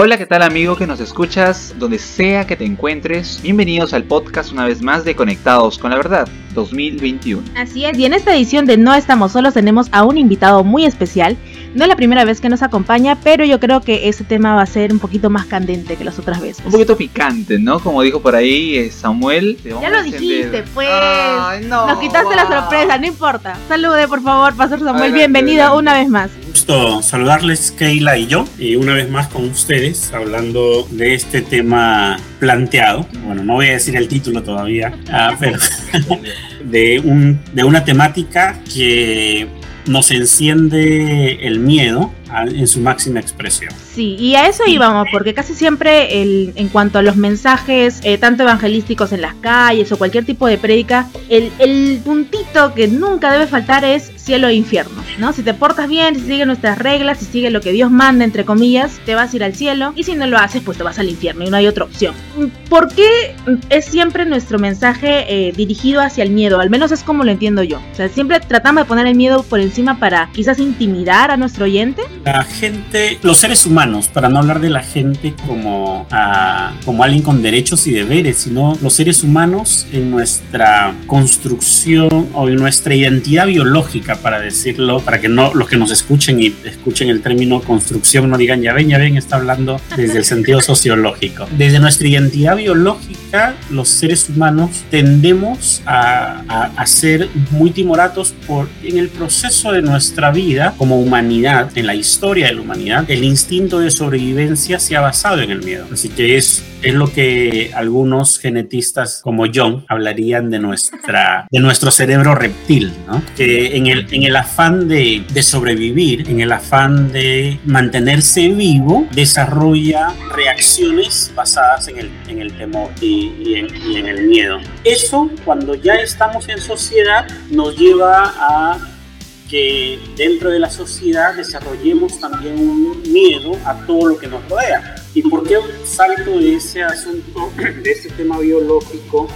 Hola, ¿qué tal amigo que nos escuchas donde sea que te encuentres? Bienvenidos al podcast una vez más de Conectados con la Verdad 2021. Así es, y en esta edición de No estamos solos tenemos a un invitado muy especial. No es la primera vez que nos acompaña, pero yo creo que este tema va a ser un poquito más candente que las otras veces. Un poquito picante, ¿no? Como dijo por ahí eh, Samuel. Ya lo dijiste, pues. Ay, no, nos quitaste la sorpresa, no importa. Salude, por favor, Pastor Samuel. Bienvenido una vez más. Gusto saludarles, Keila y yo, y una vez más con ustedes hablando de este tema planteado. Bueno, no voy a decir el título todavía, ah, pero de, un, de una temática que nos enciende el miedo en su máxima expresión. Sí, y a eso íbamos, porque casi siempre el, en cuanto a los mensajes, eh, tanto evangelísticos en las calles o cualquier tipo de prédica, el, el, puntito que nunca debe faltar es cielo e infierno, ¿no? Si te portas bien, si sigues nuestras reglas, si sigues lo que Dios manda, entre comillas, te vas a ir al cielo, y si no lo haces, pues te vas al infierno y no hay otra opción. ¿Por qué es siempre nuestro mensaje eh, dirigido hacia el miedo? Al menos es como lo entiendo yo. O sea, siempre tratamos de poner el miedo por encima para quizás intimidar a nuestro oyente la gente, los seres humanos, para no hablar de la gente como, ah, como alguien con derechos y deberes, sino los seres humanos en nuestra construcción o en nuestra identidad biológica, para decirlo, para que no los que nos escuchen y escuchen el término construcción no digan ya ven, ya ven, está hablando desde el sentido sociológico. Desde nuestra identidad biológica, los seres humanos tendemos a, a, a ser muy timoratos por en el proceso de nuestra vida como humanidad, en la historia historia de la humanidad, el instinto de sobrevivencia se ha basado en el miedo. Así que es, es lo que algunos genetistas como John hablarían de, nuestra, de nuestro cerebro reptil, ¿no? que en el, en el afán de, de sobrevivir, en el afán de mantenerse vivo, desarrolla reacciones basadas en el, en el temor y, y, en, y en el miedo. Eso, cuando ya estamos en sociedad, nos lleva a que dentro de la sociedad desarrollemos también un miedo a todo lo que nos rodea. ¿Y por qué salto de ese asunto, de ese tema biológico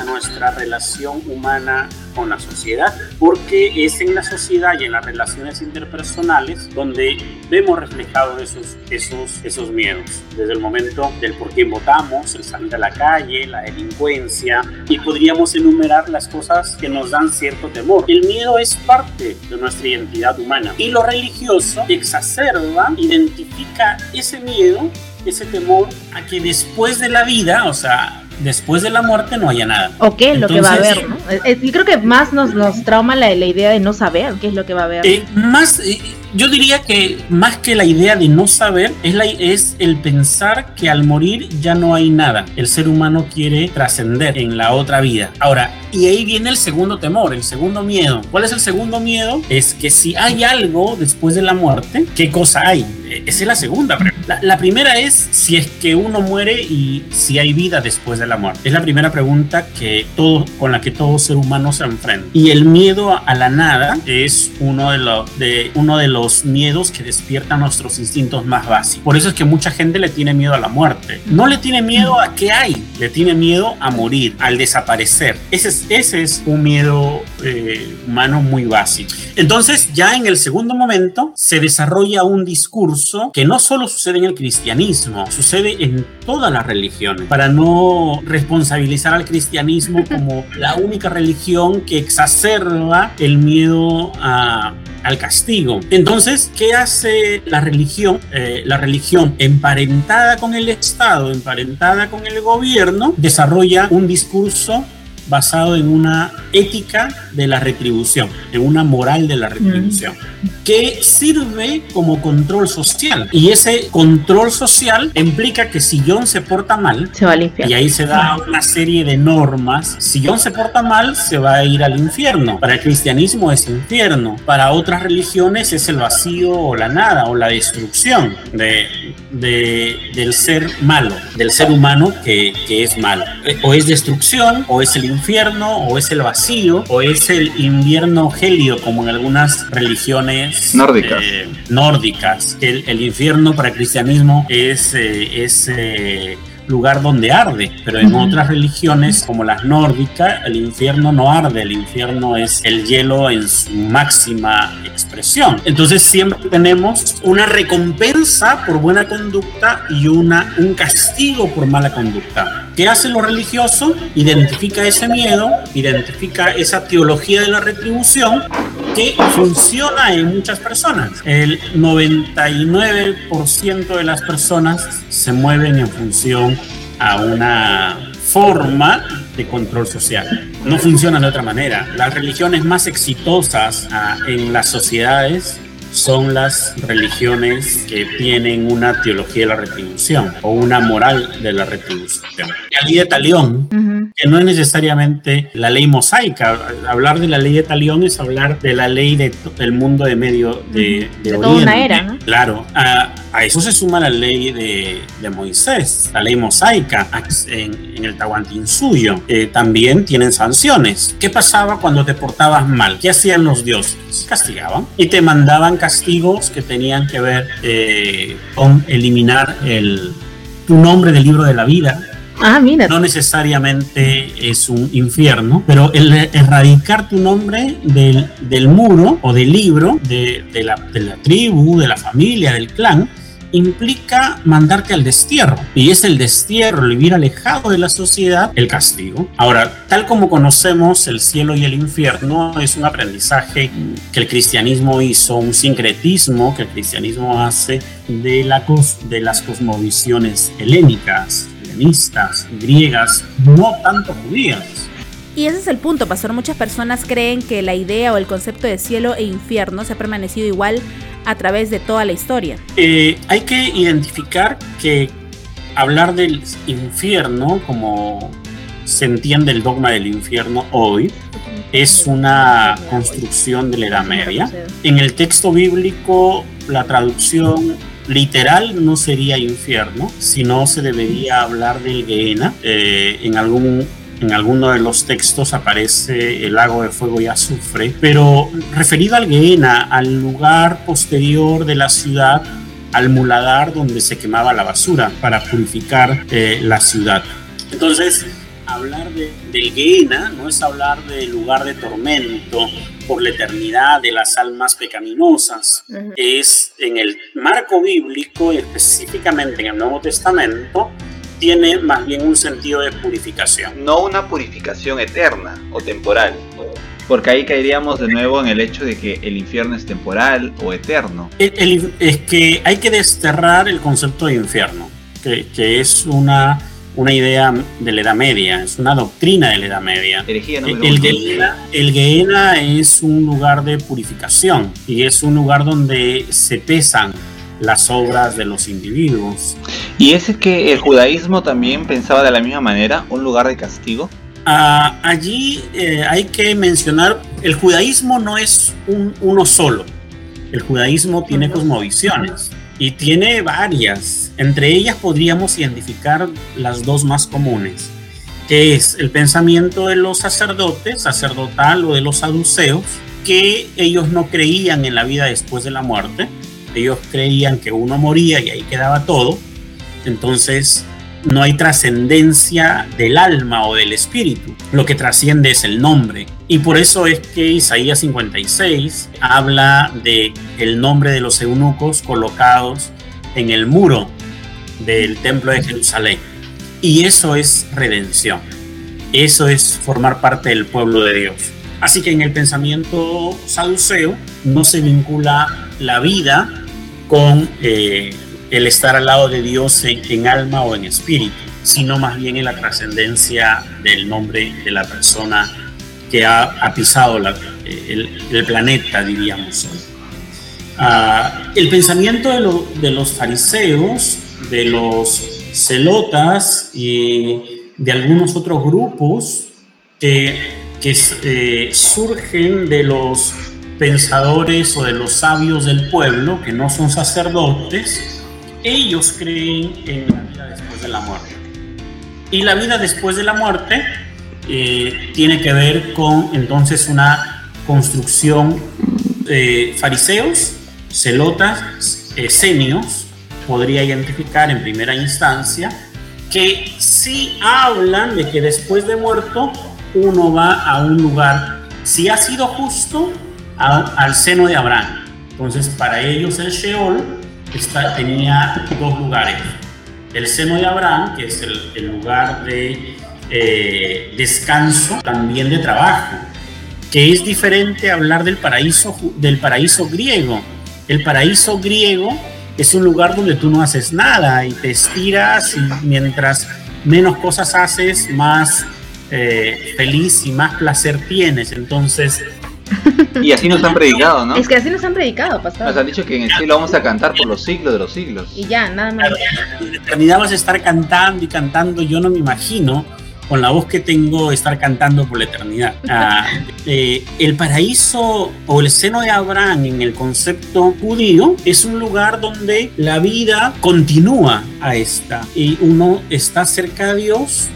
a nuestra relación humana con la sociedad, porque es en la sociedad y en las relaciones interpersonales donde vemos reflejados esos, esos, esos miedos, desde el momento del por qué votamos, el salir a la calle, la delincuencia, y podríamos enumerar las cosas que nos dan cierto temor. El miedo es parte de nuestra identidad humana y lo religioso exacerba, identifica ese miedo ese temor a que después de la vida, o sea, después de la muerte no haya nada. O qué es lo que va a haber, ¿no? Y creo que más nos, nos trauma la, la, idea de no saber qué es lo que va a haber. Eh, más, eh, yo diría que más que la idea de no saber, es, la, es el pensar que al morir ya no hay nada. El ser humano quiere trascender en la otra vida. Ahora, y ahí viene el segundo temor, el segundo miedo. ¿Cuál es el segundo miedo? Es que si hay algo después de la muerte, ¿qué cosa hay? Esa es la segunda pregunta. La, primera es si es que uno muere y si hay vida después de la muerte. Es la primera pregunta que todo, con la que todo ser humano se enfrenta. Y el miedo a la nada es uno de, los miedos que despiertan nuestros instintos más básicos. Por eso es que mucha gente le tiene miedo a la muerte. No le tiene miedo a qué hay, le tiene miedo a morir, al desaparecer. Ese es, ese es un miedo eh, humano muy básico. Entonces, ya en el segundo momento, se desarrolla un discurso que no solo sucede en el cristianismo, sucede en todas las religiones, para no responsabilizar al cristianismo como la única religión que exacerba el miedo a, al castigo. Entonces, ¿qué hace la religión? Eh, la religión emparentada con el Estado, emparentada con el gobierno, desarrolla un discurso basado en una ética de la retribución, en una moral de la retribución, mm. que sirve como control social. Y ese control social implica que si John se porta mal, se va al infierno. Y ahí se da una serie de normas. Si John se porta mal, se va a ir al infierno. Para el cristianismo es infierno. Para otras religiones es el vacío o la nada o la destrucción de, de, del ser malo, del ser humano que, que es malo. O es destrucción, o es el infierno, o es el vacío, o es el invierno gélido, como en algunas religiones nórdicas. Eh, nórdicas. El, el, infierno para el cristianismo es, eh, es eh, lugar donde arde, pero en otras religiones como las nórdicas, el infierno no arde, el infierno es el hielo en su máxima expresión. Entonces siempre tenemos una recompensa por buena conducta y una, un castigo por mala conducta. ¿Qué hace lo religioso? Identifica ese miedo, identifica esa teología de la retribución que funciona en muchas personas. El 99% de las personas se mueven en función a una forma de control social. No funciona de otra manera. Las religiones más exitosas ah, en las sociedades son las religiones que tienen una teología de la retribución o una moral de la retribución. Ley de Talión, que no es necesariamente la ley mosaica. Hablar de la ley de Talión es hablar de la ley de, del mundo de medio de, de, toda una era. ¿no? Claro, a, a, eso se suma la ley de, de Moisés, la ley mosaica en, en el Tahuantinsuyo. Eh, también tienen sanciones. ¿Qué pasaba cuando te portabas mal? ¿Qué hacían los dioses? Castigaban y te mandaban castigos que tenían que ver eh, con eliminar el, tu nombre del libro de la vida. Ah. No necesariamente es un infierno, pero el erradicar tu nombre del, del muro o del libro de, la, de la tribu, de la familia, del clan, implica mandarte al destierro. Y es el destierro, el vivir alejado de la sociedad, el castigo. Ahora, tal como conocemos el cielo y el infierno, es un aprendizaje que el cristianismo hizo, un sincretismo que el cristianismo hace de, de las cosmovisiones helénicas, griegas, no tanto judías. Y ese es el punto, pastor. Muchas personas creen que la idea o el concepto de cielo e infierno se ha permanecido igual a través de toda la historia. Eh, hay que identificar que hablar del infierno, como se entiende el dogma del infierno hoy, es una construcción de la Edad Media. En el texto bíblico, la traducción literal no sería infierno, sino se debería hablar del Gehenna. Eh, en algún en alguno de los textos aparece el lago de fuego y azufre, pero referido al Gehenna, al lugar posterior de la ciudad, al muladar donde se quemaba la basura para purificar eh, la ciudad. Entonces, hablar de, del Gehenna no es hablar del lugar de tormento por la eternidad de las almas pecaminosas. Uh -huh. Es en el marco bíblico, y específicamente en el Nuevo Testamento, tiene más bien un sentido de purificación. No una purificación eterna o temporal. Porque ahí caeríamos de nuevo en el hecho de que el infierno es temporal o eterno. El, el, es que hay que desterrar el concepto de infierno, que, que es una, una idea de la Edad Media, es una doctrina de la Edad Media. El, el, Gehenna, el Gehenna es un lugar de purificación y es un lugar donde se pesan las obras de los individuos. ¿Y es que el judaísmo también pensaba de la misma manera, un lugar de castigo? Uh, allí eh, hay que mencionar, el judaísmo no es un, uno solo, el judaísmo tiene cosmovisiones y tiene varias, entre ellas podríamos identificar las dos más comunes, que es el pensamiento de los sacerdotes, sacerdotal o de los saduceos, que ellos no creían en la vida después de la muerte, ellos creían que uno moría y ahí quedaba todo, entonces no hay trascendencia del alma o del espíritu, lo que trasciende es el nombre. Y por eso es que Isaías 56 habla de el nombre de los eunucos colocados en el muro del templo de Jerusalén. Y eso es redención. Eso es formar parte del pueblo de Dios. Así que en el pensamiento saduceo no se vincula la vida con eh, el estar al lado de Dios en, alma o en espíritu, sino más bien en la trascendencia del nombre de la persona que ha, ha pisado el, planeta, diríamos hoy. Uh, el pensamiento de, los fariseos, de los celotas y de algunos otros grupos que, que eh, surgen de los pensadores o de los sabios del pueblo, que no son sacerdotes, ellos creen en la vida después de la muerte. Y la vida después de la muerte eh, tiene que ver con entonces una construcción eh, fariseos, celotas, esenios, podría identificar en primera instancia, que sí hablan de que después de muerto uno va a un lugar, si ha sido justo, al seno de Abraham. Entonces, para ellos el Sheol tenía dos lugares. El seno de Abraham, que es el, lugar de eh, descanso, también de trabajo, que es diferente hablar del paraíso, del paraíso griego. El paraíso griego es un lugar donde tú no haces nada y te estiras y mientras menos cosas haces, más eh, feliz y más placer tienes. Entonces... Y así nos han predicado, ¿no? Es que así nos han predicado, pastor. Nos han dicho que en el cielo vamos a cantar por los siglos de los siglos. Y ya, nada más. En la eternidad vas a estar cantando y cantando, yo no me imagino con la voz que tengo, estar cantando por la eternidad. Ah, eh, el paraíso o el seno de Abraham en el concepto judío es un lugar donde la vida continúa a esta y uno está cerca de Dios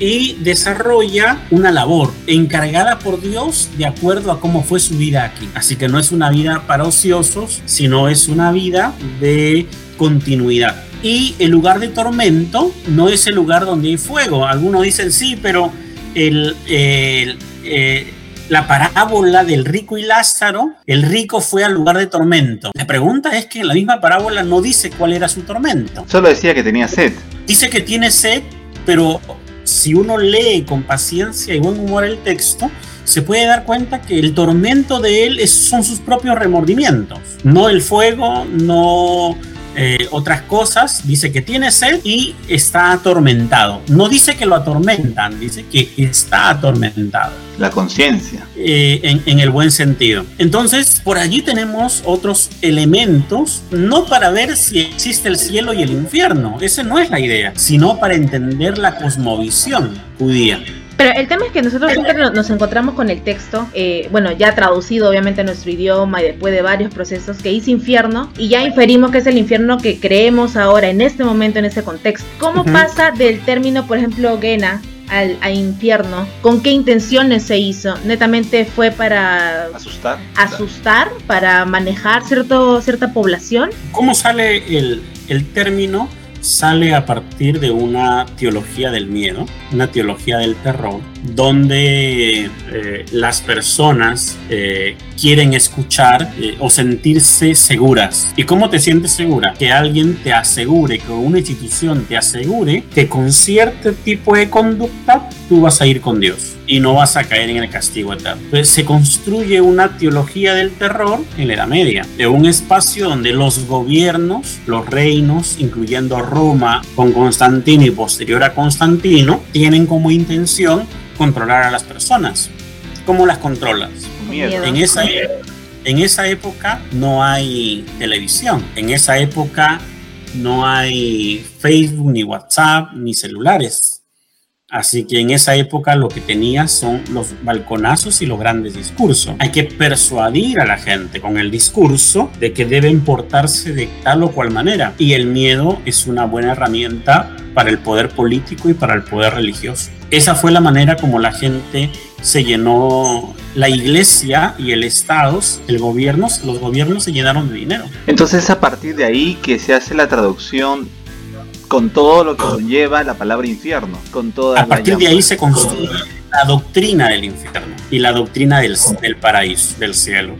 y desarrolla una labor encargada por Dios de acuerdo a cómo fue su vida aquí. Así que no es una vida para ociosos, sino es una vida de continuidad. Y el lugar de tormento no es el lugar donde hay fuego. Algunos dicen sí, pero el, eh, la parábola del rico y Lázaro, el rico fue al lugar de tormento. La pregunta es que en la misma parábola no dice cuál era su tormento. Solo decía que tenía sed. Dice que tiene sed, pero si uno lee con paciencia y buen humor el texto, se puede dar cuenta que el tormento de él son sus propios remordimientos, no el fuego, no eh, otras cosas, dice que tiene sed y está atormentado. No dice que lo atormentan, dice que está atormentado. La conciencia. Eh, en, en, el buen sentido. Entonces, por allí tenemos otros elementos, no para ver si existe el cielo y el infierno, esa no es la idea, sino para entender la cosmovisión judía. Pero el tema es que nosotros siempre nos encontramos con el texto, eh, bueno, ya traducido obviamente a nuestro idioma y después de varios procesos, que dice infierno, y ya inferimos que es el infierno que creemos ahora, en este momento, en este contexto. ¿Cómo pasa del término, por ejemplo, Gena, al, infierno, ¿con qué intenciones se hizo? Netamente fue para asustar, asustar, para manejar cierto, cierta población. ¿Cómo sale el, el término? Sale a partir de una teología del miedo, una teología del terror, donde eh, las personas eh, quieren escuchar eh, o sentirse seguras. ¿Y cómo te sientes segura? Que alguien te asegure, que una institución te asegure que con cierto tipo de conducta tú vas a ir con Dios y no vas a caer en el castigo eterno. Entonces se construye una teología del terror en la Edad Media, de un espacio donde los gobiernos, los reinos, incluyendo Roma con Constantino y posterior a Constantino, tienen como intención controlar a las personas. ¿Cómo las controlas? En esa, en esa época no hay televisión, en esa época no hay Facebook, ni WhatsApp, ni celulares Así que en esa época lo que tenía son los balconazos y los grandes discursos. Hay que persuadir a la gente con el discurso de que deben portarse de tal o cual manera. Y el miedo es una buena herramienta para el poder político y para el poder religioso. Esa fue la manera como la gente se llenó la iglesia y el Estado, el gobierno, los gobiernos se llenaron de dinero. Entonces a partir de ahí que se hace la traducción con todo lo que conlleva la palabra infierno, con toda A partir de ahí se construye la doctrina del infierno y la doctrina del, del paraíso, del cielo.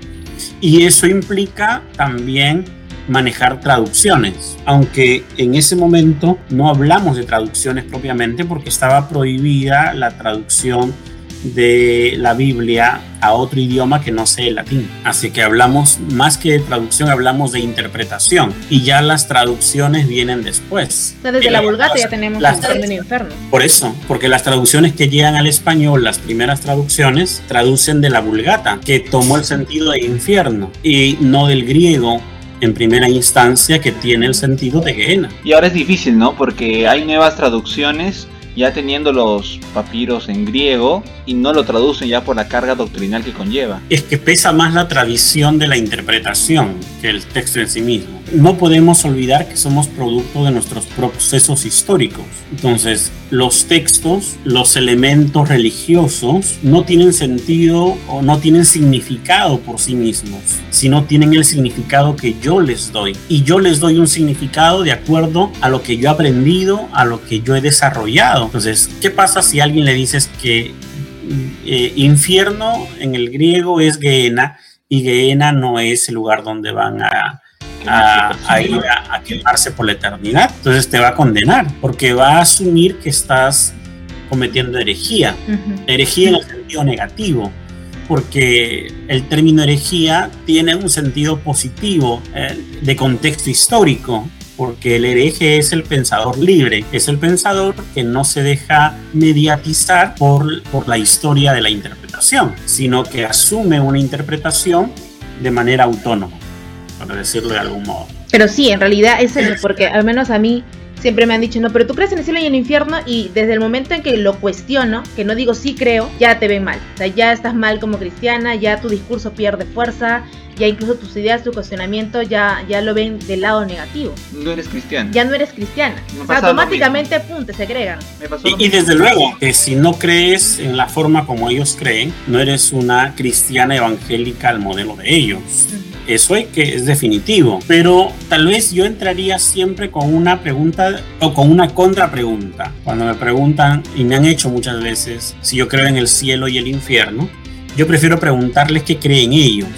Y eso implica también manejar traducciones, aunque en ese momento no hablamos de traducciones propiamente porque estaba prohibida la traducción de la Biblia a otro idioma que no sea el latín. Así que hablamos más que de traducción, hablamos de interpretación y ya las traducciones vienen después. desde la Vulgata ya tenemos el término infierno. Por eso, porque las traducciones que llegan al español, las primeras traducciones, traducen de la Vulgata, que tomó el sentido de infierno y no del griego en primera instancia que tiene el sentido de Gehenna. Y ahora es difícil, ¿no? Porque hay nuevas traducciones ya teniendo los papiros en griego y no lo traducen ya por la carga doctrinal que conlleva. Es que pesa más la tradición de la interpretación que el texto en sí mismo. No podemos olvidar que somos producto de nuestros procesos históricos. Entonces, los textos, los elementos religiosos no tienen sentido o no tienen significado por sí mismos, sino tienen el significado que yo les doy. Y yo les doy un significado de acuerdo a lo que yo he aprendido, a lo que yo he desarrollado. Entonces, ¿qué pasa si a alguien le dices que eh, infierno en el griego es Gehenna y Gehenna no es el lugar donde van a, a, ir a, quemarse por la eternidad. Entonces te va a condenar porque va a asumir que estás cometiendo herejía. Herejía en el sentido negativo porque el término herejía tiene un sentido positivo eh, de contexto histórico porque el hereje es el pensador libre, es el pensador que no se deja mediatizar por, por la historia de la interpretación, sino que asume una interpretación de manera autónoma, para decirlo de algún modo. Pero sí, en realidad es eso, porque al menos a mí siempre me han dicho, no, pero tú crees en el cielo y en el infierno y desde el momento en que lo cuestiono, que no digo sí creo, ya te ven mal. O sea, ya estás mal como cristiana, ya tu discurso pierde fuerza, ya incluso tus ideas, tu cuestionamiento ya, ya lo ven del lado negativo. No eres cristiana. Ya no eres cristiana. automáticamente, pum, te segregan. Y, y, desde luego, que si no crees en la forma como ellos creen, no eres una cristiana evangélica al modelo de ellos. Eso es que es definitivo. Pero tal vez yo entraría siempre con una pregunta o con una contrapregunta. Cuando me preguntan, y me han hecho muchas veces, si yo creo en el cielo y el infierno, yo prefiero preguntarles qué creen ellos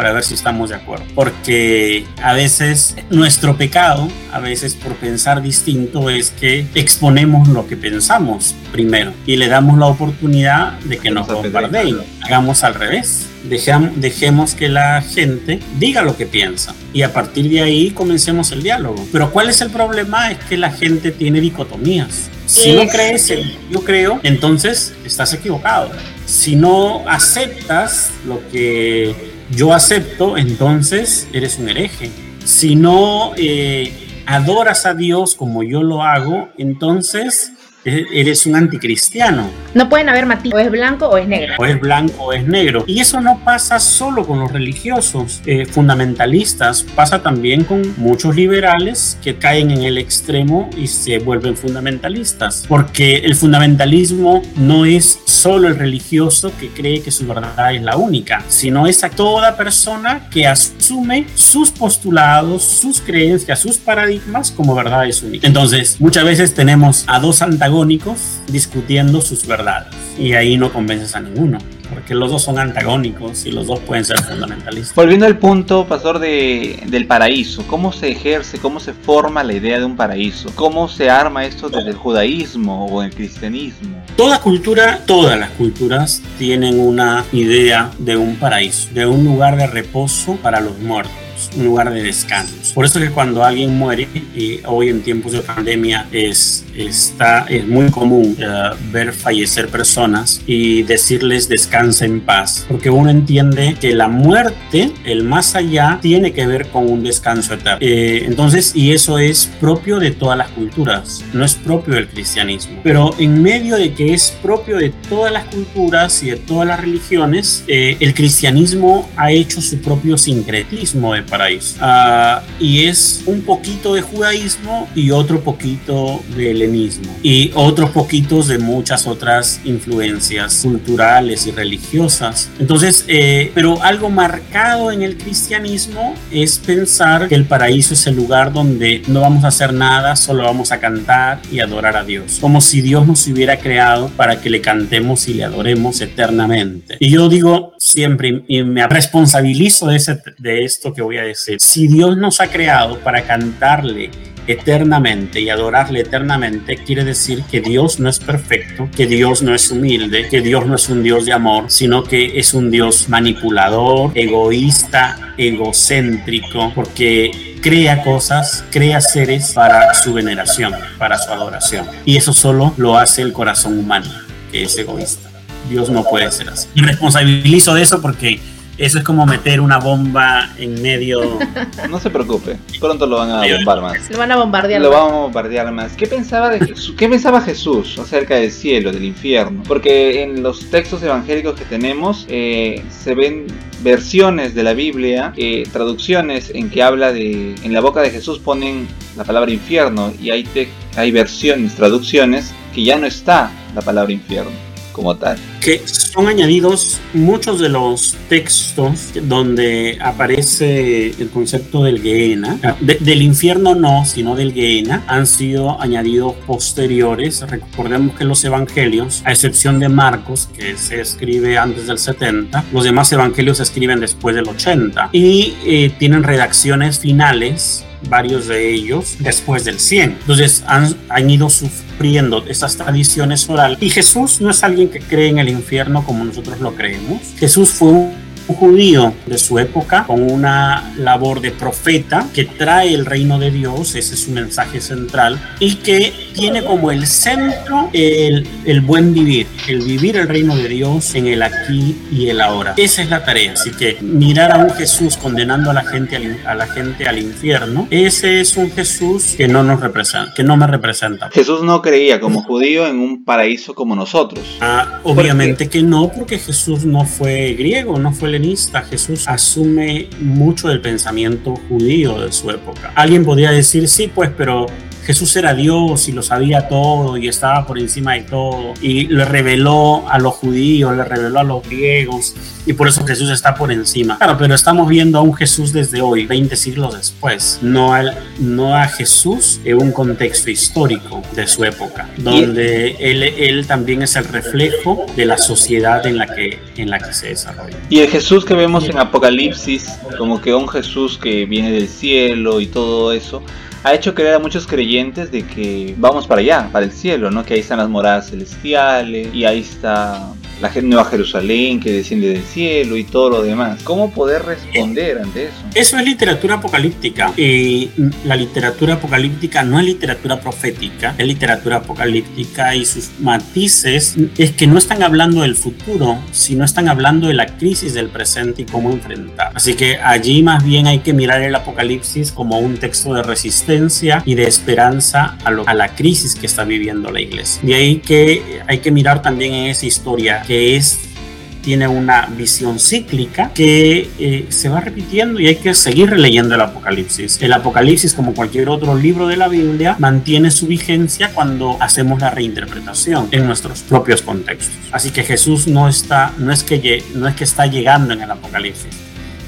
para ver si estamos de acuerdo. Porque a veces nuestro pecado, a veces por pensar distinto, es que exponemos lo que pensamos primero y le damos la oportunidad de que nos bombardeen. Hagamos al revés. Dejamos, dejemos que la gente diga lo que piensa y a partir de ahí comencemos el diálogo. Pero ¿cuál es el problema? Es que la gente tiene dicotomías. Si no crees en yo creo, entonces estás equivocado. Si no aceptas lo que yo acepto, entonces eres un hereje. Si no eh, adoras a Dios como yo lo hago, entonces eres un anticristiano. No pueden haber matices, o es blanco o es negro. O es blanco o es negro. Y eso no pasa solo con los religiosos eh, fundamentalistas, pasa también con muchos liberales que caen en el extremo y se vuelven fundamentalistas. Porque el fundamentalismo no es solo el religioso que cree que su verdad es la única, sino es a toda persona que asume sus postulados, sus creencias, sus paradigmas como verdades únicas. Entonces, muchas veces tenemos a dos antagónicos discutiendo sus verdades. Y ahí no convences a ninguno, porque los dos son antagónicos y los dos pueden ser fundamentalistas. Volviendo al punto, pastor, de, del paraíso, ¿cómo se ejerce, cómo se forma la idea de un paraíso? ¿Cómo se arma esto desde el judaísmo o el cristianismo? Toda cultura, todas las culturas tienen una idea de un paraíso, de un lugar de reposo para los muertos un lugar de descanso. Por eso que cuando alguien muere, y hoy en tiempos de pandemia es, está, es muy común eh, ver fallecer personas y decirles descansa en paz, porque uno entiende que la muerte, el más allá, tiene que ver con un descanso eterno. Eh, entonces, y eso es propio de todas las culturas, no es propio del cristianismo. Pero en medio de que es propio de todas las culturas y de todas las religiones, eh, el cristianismo ha hecho su propio sincretismo de paraíso. Ah, y es un poquito de judaísmo y otro poquito de helenismo. Y otros poquitos de muchas otras influencias culturales y religiosas. Entonces, eh, pero algo marcado en el cristianismo es pensar que el paraíso es el lugar donde no vamos a hacer nada, solo vamos a cantar y adorar a Dios. Como si Dios nos hubiera creado para que le cantemos y le adoremos eternamente. Y yo digo siempre, me responsabilizo de, ese, de esto que voy a decir, si Dios nos ha creado para cantarle eternamente y adorarle eternamente, quiere decir que Dios no es perfecto, que Dios no es humilde, que Dios no es un Dios de amor, sino que es un Dios manipulador, egoísta, egocéntrico, porque crea cosas, crea seres para su veneración, para su adoración. Y eso solo lo hace el corazón humano, que es egoísta. Dios no puede ser así. Y responsabilizo de eso porque eso es como meter una bomba en medio. No se preocupe, pronto lo van a bombar más. Lo van a bombardear. Lo vamos a bombardear más. ¿Qué pensaba de Jesús? ¿Qué pensaba Jesús acerca del cielo, del infierno? Porque en los textos evangélicos que tenemos eh, se ven versiones de la Biblia, eh, traducciones en que habla de, en la boca de Jesús ponen la palabra infierno y hay, hay versiones, traducciones que ya no está la palabra infierno como tal. Que son añadidos muchos de los textos donde aparece el concepto del Gehenna. Ah, del infierno no, sino del Gehenna. Han sido añadidos posteriores. Recordemos que los evangelios, a excepción de Marcos, que se escribe antes del 70, los demás evangelios se escriben después del 80 y eh, tienen redacciones finales varios de ellos después del 100. Entonces han, han ido sufriendo estas tradiciones orales. Y Jesús no es alguien que cree en el infierno como nosotros lo creemos. Jesús fue un judío de su época con una labor de profeta que trae el reino de Dios, ese es su mensaje central, y que tiene como el centro el, el buen vivir, el vivir el reino de Dios en el aquí y el ahora. Esa es la tarea, así que mirar a un Jesús condenando a la gente al, a la gente al infierno, ese es un Jesús que no nos representa, que no me representa. Jesús no creía como judío en un paraíso como nosotros. Ah, obviamente que no, porque Jesús no fue griego, no fue Jesús asume mucho del pensamiento judío de su época. Alguien podría decir, sí, pues, pero Jesús era Dios y lo sabía todo y estaba por encima de todo y le reveló a los judíos, le reveló a los griegos y por eso Jesús está por encima. Claro, pero estamos viendo a un Jesús desde hoy, 20 siglos después, no, al, no a Jesús en un contexto histórico de su época, donde él, él también es el reflejo de la sociedad en la que, en la que se desarrolla. Y el Jesús que vemos en Apocalipsis, como que un Jesús que viene del cielo y todo eso, ha hecho creer a muchos creyentes de que vamos para allá, para el cielo, ¿no? Que ahí están las moradas celestiales y ahí está la Nueva Jerusalén que desciende del cielo y todo lo demás. ¿Cómo poder responder ante eso? Eso es literatura apocalíptica. Y la literatura apocalíptica no es literatura profética, es literatura apocalíptica y sus matices es que no están hablando del futuro, sino están hablando de la crisis del presente y cómo enfrentar. Así que allí más bien hay que mirar el apocalipsis como un texto de resistencia y de esperanza a, a la crisis que está viviendo la iglesia. De ahí que hay que mirar también en esa historia que es tiene una visión cíclica que eh, se va repitiendo y hay que seguir releyendo el Apocalipsis. El Apocalipsis, como cualquier otro libro de la Biblia, mantiene su vigencia cuando hacemos la reinterpretación en nuestros propios contextos. Así que Jesús no está, no es que, no es que está llegando en el Apocalipsis,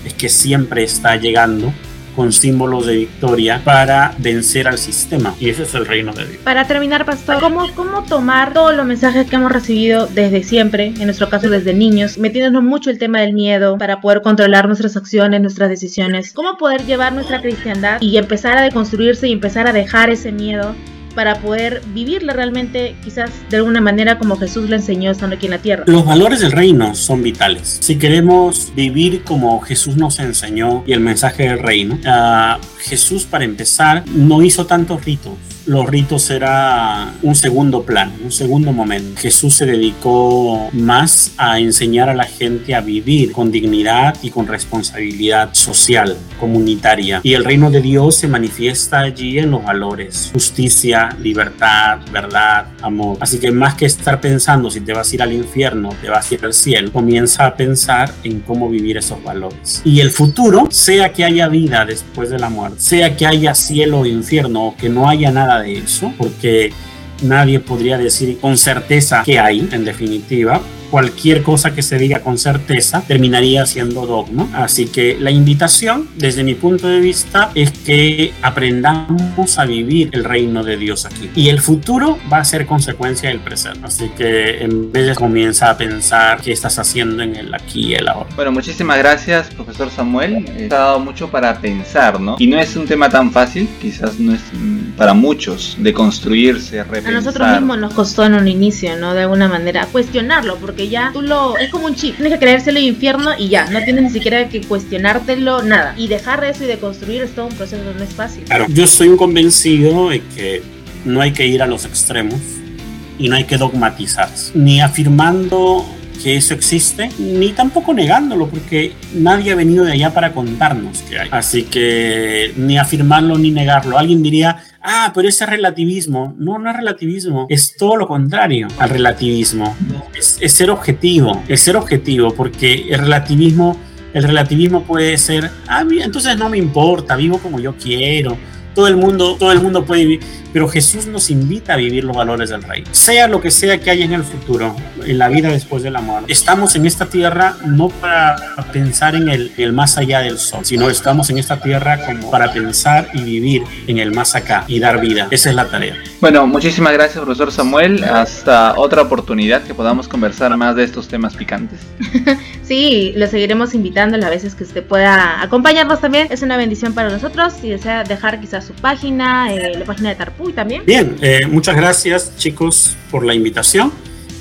es que siempre está llegando con símbolos de victoria para vencer al sistema. Y ese es el reino de Dios. Para terminar, pastor, ¿cómo, cómo tomar todos los mensajes que hemos recibido desde siempre, en nuestro caso desde niños, metiéndonos mucho el tema del miedo para poder controlar nuestras acciones, nuestras decisiones? ¿Cómo poder llevar nuestra cristiandad y empezar a deconstruirse y empezar a dejar ese miedo para poder vivirla realmente quizás de alguna manera como Jesús le enseñó estando aquí en la tierra. Los valores del reino son vitales. Si queremos vivir como Jesús nos enseñó y el mensaje del reino, uh, Jesús para empezar no hizo tantos ritos los ritos era un segundo plan, un segundo momento. Jesús se dedicó más a enseñar a la gente a vivir con dignidad y con responsabilidad social, comunitaria. Y el reino de Dios se manifiesta allí en los valores, justicia, libertad, verdad, amor. Así que más que estar pensando si te vas a ir al infierno, te vas a ir al cielo, comienza a pensar en cómo vivir esos valores. Y el futuro, sea que haya vida después de la muerte, sea que haya cielo o infierno o que no haya nada de eso, porque nadie podría decir con certeza que hay, en definitiva, cualquier cosa que se diga con certeza terminaría siendo dogma. Así que la invitación, desde mi punto de vista, es que aprendamos a vivir el reino de Dios aquí. Y el futuro va a ser consecuencia del presente. Así que en vez de comienza a pensar qué estás haciendo en el aquí y el ahora. Bueno, muchísimas gracias, profesor Samuel. Eh, ha dado mucho para pensar, ¿no? Y no es un tema tan fácil, quizás no es mm, para muchos, de construirse, repensar. A nosotros mismos nos costó en un inicio, ¿no? De alguna manera, cuestionarlo, porque ya tú lo. Es como un chip. Tienes que creérselo el infierno y ya. No tienes ni siquiera que cuestionártelo, nada. Y dejar eso y de construir es todo un proceso, no es fácil. Claro, yo soy un convencido de que no hay que ir a los extremos y no hay que dogmatizarse. Ni afirmando que eso existe, ni tampoco negándolo, porque nadie ha venido de allá para contarnos que hay. Así que ni afirmarlo ni negarlo. Alguien diría, ah, pero ese relativismo. No, no es relativismo, es todo lo contrario al relativismo. Es, es ser objetivo, es ser objetivo, porque el relativismo, el relativismo puede ser, ah, entonces no me importa, vivo como yo quiero. Todo el mundo, todo el mundo puede vivir pero Jesús nos invita a vivir los valores del rey. Sea lo que sea que haya en el futuro, en la vida después del amor, estamos en esta tierra no para pensar en el, el más allá del sol, sino estamos en esta tierra como para pensar y vivir en el más acá y dar vida. Esa es la tarea. Bueno, muchísimas gracias, profesor Samuel. Hasta otra oportunidad que podamos conversar más de estos temas picantes. sí, lo seguiremos invitando las veces que usted pueda acompañarnos también. Es una bendición para nosotros. Si desea dejar quizás su página, eh, la página de Tarpu también. Bien, eh, muchas gracias chicos por la invitación.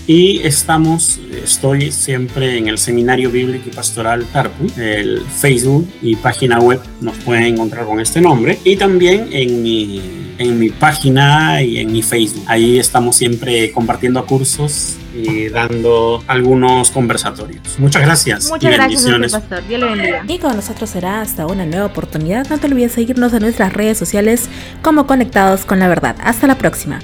Y estamos, estoy siempre en el Seminario Bíblico y Pastoral Tarpu, el Facebook y página web nos pueden encontrar con este nombre. Y también en mi, en mi página y en mi Facebook. Ahí estamos siempre compartiendo cursos y dando algunos conversatorios. Muchas gracias. Muchas gracias, pastor. Dios le bendiga. Y con nosotros será hasta una nueva oportunidad. No te olvides seguirnos en nuestras redes sociales como Conectados con la Verdad. Hasta la próxima.